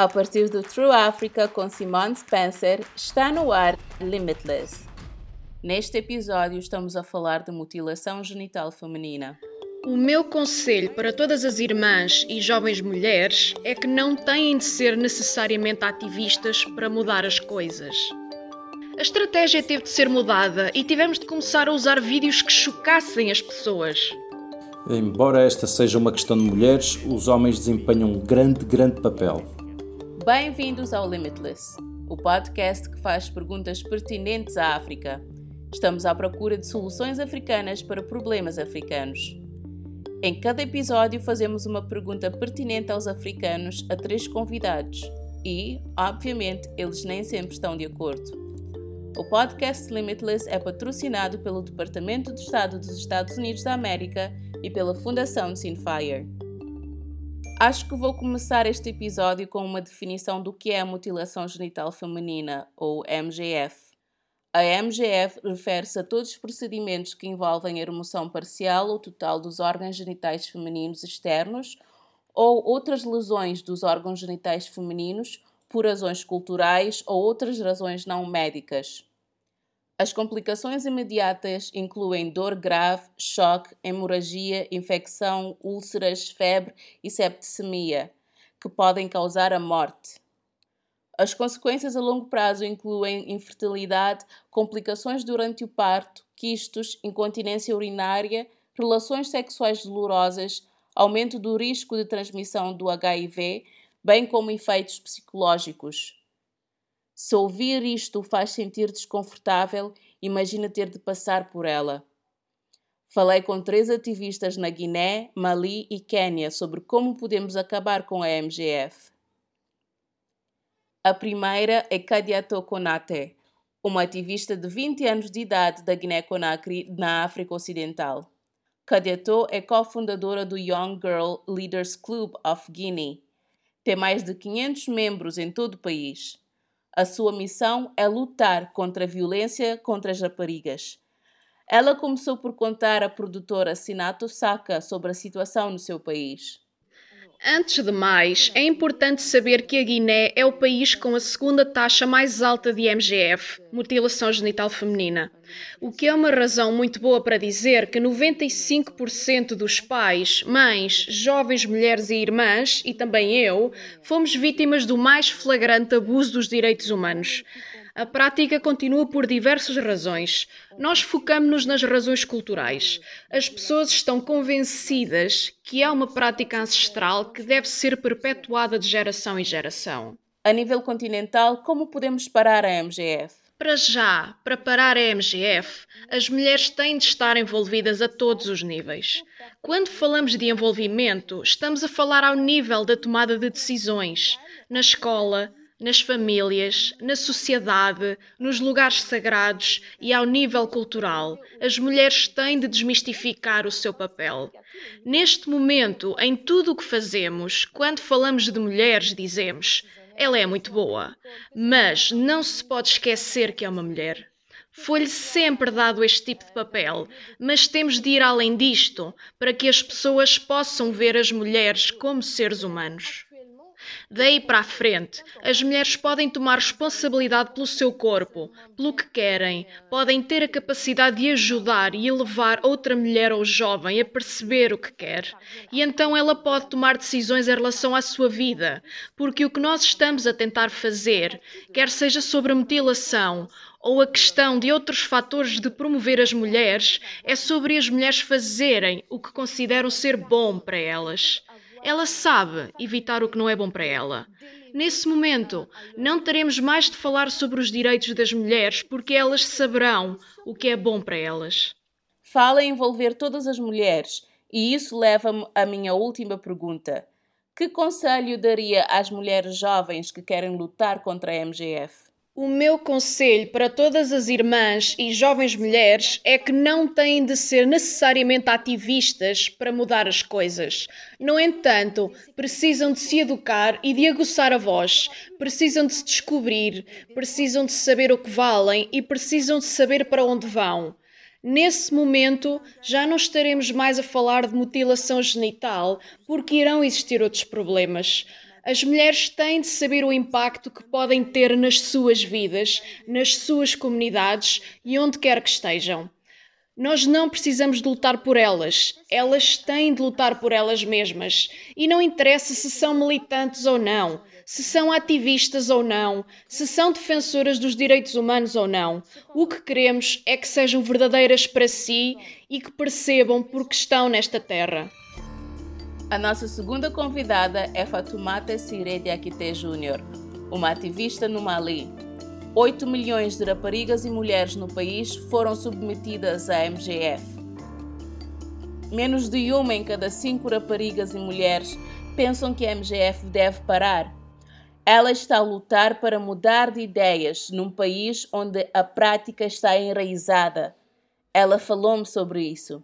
A partir do True Africa com Simone Spencer, está no ar Limitless. Neste episódio estamos a falar de mutilação genital feminina. O meu conselho para todas as irmãs e jovens mulheres é que não têm de ser necessariamente ativistas para mudar as coisas. A estratégia teve de ser mudada e tivemos de começar a usar vídeos que chocassem as pessoas. Embora esta seja uma questão de mulheres, os homens desempenham um grande, grande papel. Bem-vindos ao Limitless, o podcast que faz perguntas pertinentes à África. Estamos à procura de soluções africanas para problemas africanos. Em cada episódio, fazemos uma pergunta pertinente aos africanos a três convidados e, obviamente, eles nem sempre estão de acordo. O podcast Limitless é patrocinado pelo Departamento de Estado dos Estados Unidos da América e pela Fundação Sinfire. Acho que vou começar este episódio com uma definição do que é a mutilação genital feminina, ou MGF. A MGF refere-se a todos os procedimentos que envolvem a remoção parcial ou total dos órgãos genitais femininos externos ou outras lesões dos órgãos genitais femininos por razões culturais ou outras razões não médicas. As complicações imediatas incluem dor grave, choque, hemorragia, infecção, úlceras, febre e septicemia, que podem causar a morte. As consequências a longo prazo incluem infertilidade, complicações durante o parto, quistos, incontinência urinária, relações sexuais dolorosas, aumento do risco de transmissão do HIV, bem como efeitos psicológicos. Se ouvir isto faz sentir desconfortável, imagina ter de passar por ela. Falei com três ativistas na Guiné, Mali e Quênia sobre como podemos acabar com a MGF. A primeira é Kadiato Konate, uma ativista de 20 anos de idade da Guiné-Conakry, na África Ocidental. Kadiato é cofundadora do Young Girl Leaders Club of Guinea. Tem mais de 500 membros em todo o país. A sua missão é lutar contra a violência contra as raparigas. Ela começou por contar à produtora Sinato Saka sobre a situação no seu país. Antes de mais, é importante saber que a Guiné é o país com a segunda taxa mais alta de MGF, mutilação genital feminina. O que é uma razão muito boa para dizer que 95% dos pais, mães, jovens mulheres e irmãs, e também eu, fomos vítimas do mais flagrante abuso dos direitos humanos. A prática continua por diversas razões. Nós focamos-nos nas razões culturais. As pessoas estão convencidas que é uma prática ancestral que deve ser perpetuada de geração em geração. A nível continental, como podemos parar a MGF? Para já, para parar a MGF, as mulheres têm de estar envolvidas a todos os níveis. Quando falamos de envolvimento, estamos a falar ao nível da tomada de decisões, na escola, nas famílias, na sociedade, nos lugares sagrados e ao nível cultural. As mulheres têm de desmistificar o seu papel. Neste momento, em tudo o que fazemos, quando falamos de mulheres, dizemos: ela é muito boa, mas não se pode esquecer que é uma mulher. Foi-lhe sempre dado este tipo de papel, mas temos de ir além disto para que as pessoas possam ver as mulheres como seres humanos. Daí para a frente, as mulheres podem tomar responsabilidade pelo seu corpo, pelo que querem, podem ter a capacidade de ajudar e elevar outra mulher ou jovem a perceber o que quer. E então ela pode tomar decisões em relação à sua vida, porque o que nós estamos a tentar fazer, quer seja sobre a mutilação ou a questão de outros fatores de promover as mulheres, é sobre as mulheres fazerem o que consideram ser bom para elas. Ela sabe evitar o que não é bom para ela. Nesse momento, não teremos mais de falar sobre os direitos das mulheres porque elas saberão o que é bom para elas. Fala em envolver todas as mulheres e isso leva-me à minha última pergunta. Que conselho daria às mulheres jovens que querem lutar contra a MGF? O meu conselho para todas as irmãs e jovens mulheres é que não têm de ser necessariamente ativistas para mudar as coisas. No entanto, precisam de se educar e de aguçar a voz, precisam de se descobrir, precisam de saber o que valem e precisam de saber para onde vão. Nesse momento, já não estaremos mais a falar de mutilação genital, porque irão existir outros problemas. As mulheres têm de saber o impacto que podem ter nas suas vidas, nas suas comunidades e onde quer que estejam. Nós não precisamos de lutar por elas, elas têm de lutar por elas mesmas. E não interessa se são militantes ou não, se são ativistas ou não, se são defensoras dos direitos humanos ou não. O que queremos é que sejam verdadeiras para si e que percebam por que estão nesta terra. A nossa segunda convidada é Fatoumata Siré de Akite Júnior, uma ativista no Mali. 8 milhões de raparigas e mulheres no país foram submetidas à MGF. Menos de uma em cada cinco raparigas e mulheres pensam que a MGF deve parar. Ela está a lutar para mudar de ideias num país onde a prática está enraizada. Ela falou-me sobre isso.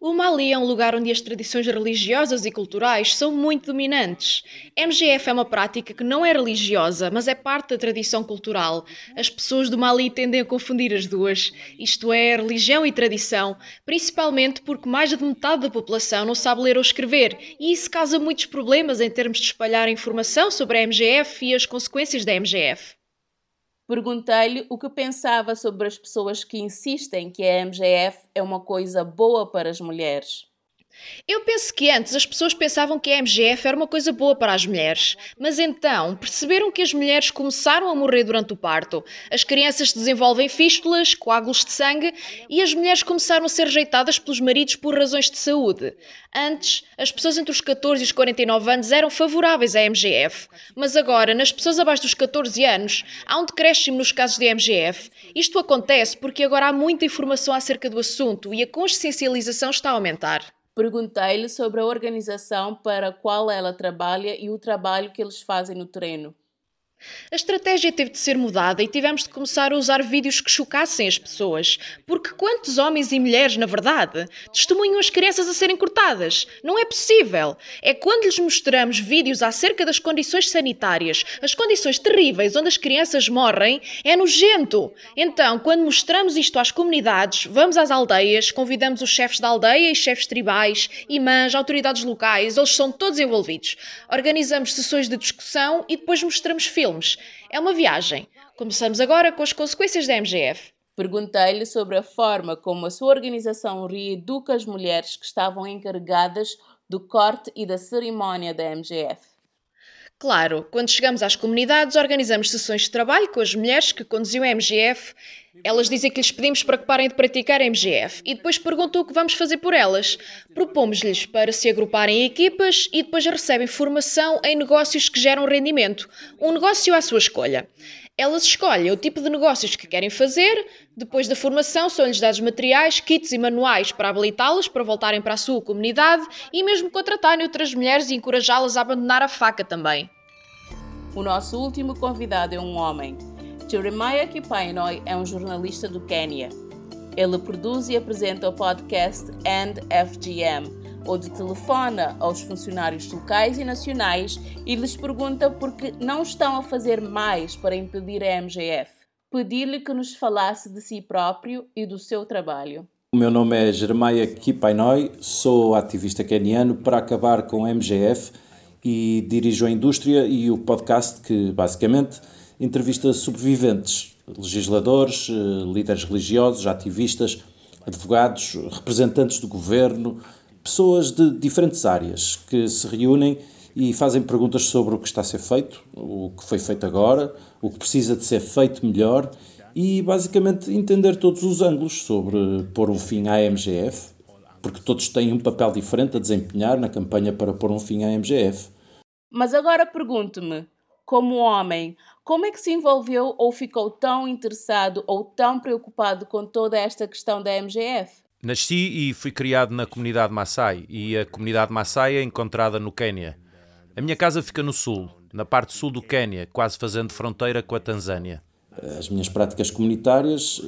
O Mali é um lugar onde as tradições religiosas e culturais são muito dominantes. MGF é uma prática que não é religiosa, mas é parte da tradição cultural. As pessoas do Mali tendem a confundir as duas, isto é, religião e tradição, principalmente porque mais de metade da população não sabe ler ou escrever, e isso causa muitos problemas em termos de espalhar informação sobre a MGF e as consequências da MGF. Perguntei-lhe o que pensava sobre as pessoas que insistem que a MGF é uma coisa boa para as mulheres. Eu penso que antes as pessoas pensavam que a MGF era uma coisa boa para as mulheres, mas então perceberam que as mulheres começaram a morrer durante o parto, as crianças desenvolvem fístulas, coágulos de sangue e as mulheres começaram a ser rejeitadas pelos maridos por razões de saúde. Antes, as pessoas entre os 14 e os 49 anos eram favoráveis à MGF, mas agora, nas pessoas abaixo dos 14 anos, há um decréscimo nos casos de MGF. Isto acontece porque agora há muita informação acerca do assunto e a consciencialização está a aumentar. Perguntei-lhe sobre a organização para a qual ela trabalha e o trabalho que eles fazem no terreno. A estratégia teve de ser mudada e tivemos de começar a usar vídeos que chocassem as pessoas. Porque quantos homens e mulheres, na verdade, testemunham as crianças a serem cortadas? Não é possível. É quando lhes mostramos vídeos acerca das condições sanitárias, as condições terríveis onde as crianças morrem, é nojento. Então, quando mostramos isto às comunidades, vamos às aldeias, convidamos os chefes da aldeia e chefes tribais, imãs, autoridades locais, eles são todos envolvidos. Organizamos sessões de discussão e depois mostramos filmes filmes. É uma viagem. Começamos agora com as consequências da MGF. Perguntei-lhe sobre a forma como a sua organização reeduca as mulheres que estavam encarregadas do corte e da cerimónia da MGF. Claro, quando chegamos às comunidades, organizamos sessões de trabalho com as mulheres que conduziam a MGF. Elas dizem que lhes pedimos para que parem de praticar MGF e depois perguntam o que vamos fazer por elas. Propomos-lhes para se agruparem em equipas e depois recebem formação em negócios que geram rendimento. Um negócio à sua escolha. Elas escolhem o tipo de negócios que querem fazer, depois da formação são-lhes dados materiais, kits e manuais para habilitá-las para voltarem para a sua comunidade e mesmo contratarem outras mulheres e encorajá-las a abandonar a faca também. O nosso último convidado é um homem. Jeremiah Kipainoi é um jornalista do Quênia. Ele produz e apresenta o podcast And FGM, onde telefona aos funcionários locais e nacionais e lhes pergunta por que não estão a fazer mais para impedir a MGF. Pedi-lhe que nos falasse de si próprio e do seu trabalho. O meu nome é Jeremiah Kipainoi, sou ativista queniano para acabar com a MGF e dirijo a indústria e o podcast que, basicamente, entrevista sobreviventes, legisladores, eh, líderes religiosos, ativistas, advogados, representantes do governo, pessoas de diferentes áreas que se reúnem e fazem perguntas sobre o que está a ser feito, o que foi feito agora, o que precisa de ser feito melhor e basicamente entender todos os ângulos sobre pôr um fim à MGF, porque todos têm um papel diferente a desempenhar na campanha para pôr um fim à MGF. Mas agora pergunto-me, como homem, como é que se envolveu ou ficou tão interessado ou tão preocupado com toda esta questão da MGF? Nasci e fui criado na comunidade Maasai e a comunidade Maasai é encontrada no Quênia. A minha casa fica no sul, na parte sul do Quênia, quase fazendo fronteira com a Tanzânia. As minhas práticas comunitárias,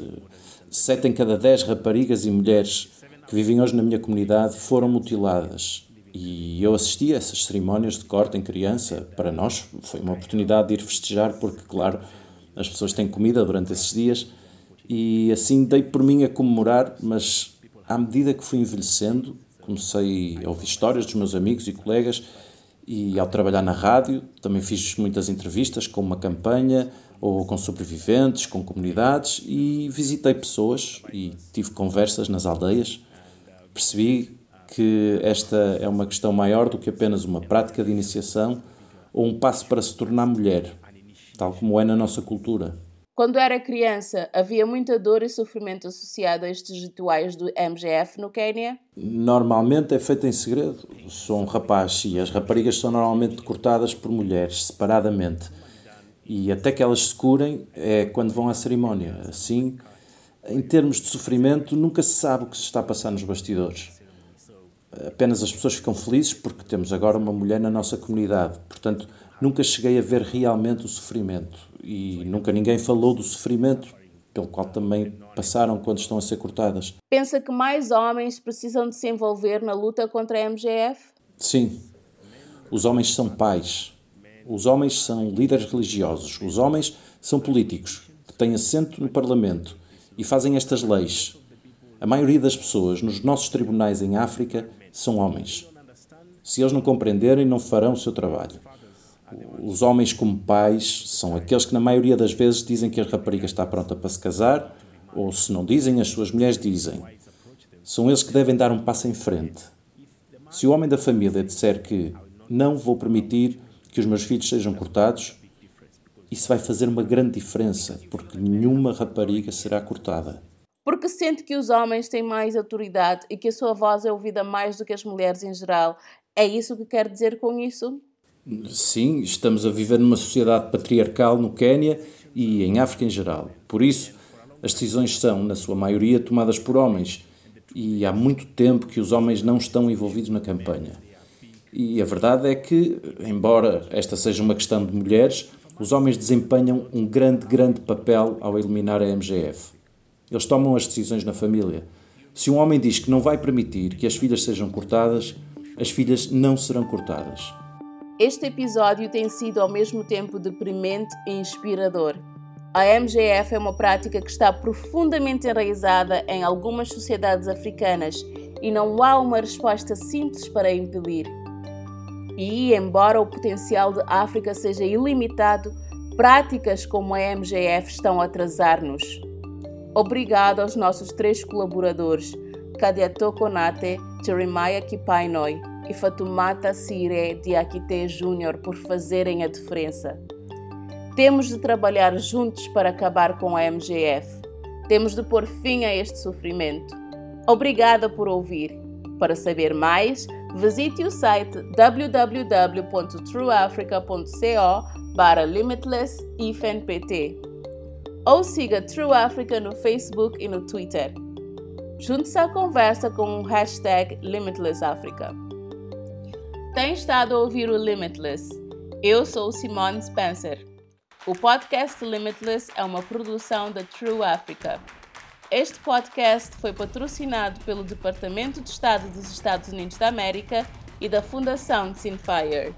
sete em cada dez raparigas e mulheres que vivem hoje na minha comunidade foram mutiladas. E eu assisti a essas cerimónias de corte em criança. Para nós foi uma oportunidade de ir festejar, porque, claro, as pessoas têm comida durante esses dias. E assim dei por mim a comemorar, mas à medida que fui envelhecendo, comecei a ouvir histórias dos meus amigos e colegas E ao trabalhar na rádio, também fiz muitas entrevistas com uma campanha, ou com sobreviventes, com comunidades, e visitei pessoas e tive conversas nas aldeias. Percebi que esta é uma questão maior do que apenas uma prática de iniciação ou um passo para se tornar mulher, tal como é na nossa cultura. Quando era criança, havia muita dor e sofrimento associado a estes rituais do MGF no Quênia? Normalmente é feito em segredo. Sou um rapaz e as raparigas são normalmente cortadas por mulheres, separadamente. E até que elas se curem é quando vão à cerimónia. Assim, em termos de sofrimento, nunca se sabe o que se está a passar nos bastidores. Apenas as pessoas ficam felizes porque temos agora uma mulher na nossa comunidade. Portanto, nunca cheguei a ver realmente o sofrimento e nunca ninguém falou do sofrimento pelo qual também passaram quando estão a ser cortadas. Pensa que mais homens precisam de se envolver na luta contra a MGF? Sim. Os homens são pais. Os homens são líderes religiosos. Os homens são políticos que têm assento no Parlamento e fazem estas leis. A maioria das pessoas nos nossos tribunais em África são homens. Se eles não compreenderem, não farão o seu trabalho. Os homens, como pais, são aqueles que, na maioria das vezes, dizem que a rapariga está pronta para se casar, ou se não dizem, as suas mulheres dizem. São eles que devem dar um passo em frente. Se o homem da família disser que não vou permitir que os meus filhos sejam cortados, isso vai fazer uma grande diferença, porque nenhuma rapariga será cortada. Porque sente que os homens têm mais autoridade e que a sua voz é ouvida mais do que as mulheres em geral. É isso que quer dizer com isso? Sim, estamos a viver numa sociedade patriarcal no Quênia e em África em geral. Por isso, as decisões são, na sua maioria, tomadas por homens. E há muito tempo que os homens não estão envolvidos na campanha. E a verdade é que, embora esta seja uma questão de mulheres, os homens desempenham um grande, grande papel ao eliminar a MGF. Eles tomam as decisões na família. Se um homem diz que não vai permitir que as filhas sejam cortadas, as filhas não serão cortadas. Este episódio tem sido ao mesmo tempo deprimente e inspirador. A MGF é uma prática que está profundamente enraizada em algumas sociedades africanas e não há uma resposta simples para impedir. E, embora o potencial de África seja ilimitado, práticas como a MGF estão a atrasar-nos. Obrigado aos nossos três colaboradores, Kadiato Konate, Jeremiah Kipainoi e Fatumata Sire Diakite Júnior por fazerem a diferença. Temos de trabalhar juntos para acabar com a MGF. Temos de pôr fim a este sofrimento. Obrigada por ouvir. Para saber mais, visite o site www.trueafrica.co para limitlessifnpt ou siga True Africa no Facebook e no Twitter. Junte-se à conversa com o hashtag LimitlessAfrica. Tem estado a ouvir o Limitless. Eu sou Simone Spencer. O podcast Limitless é uma produção da True Africa. Este podcast foi patrocinado pelo Departamento de Estado dos Estados Unidos da América e da Fundação Sinfire.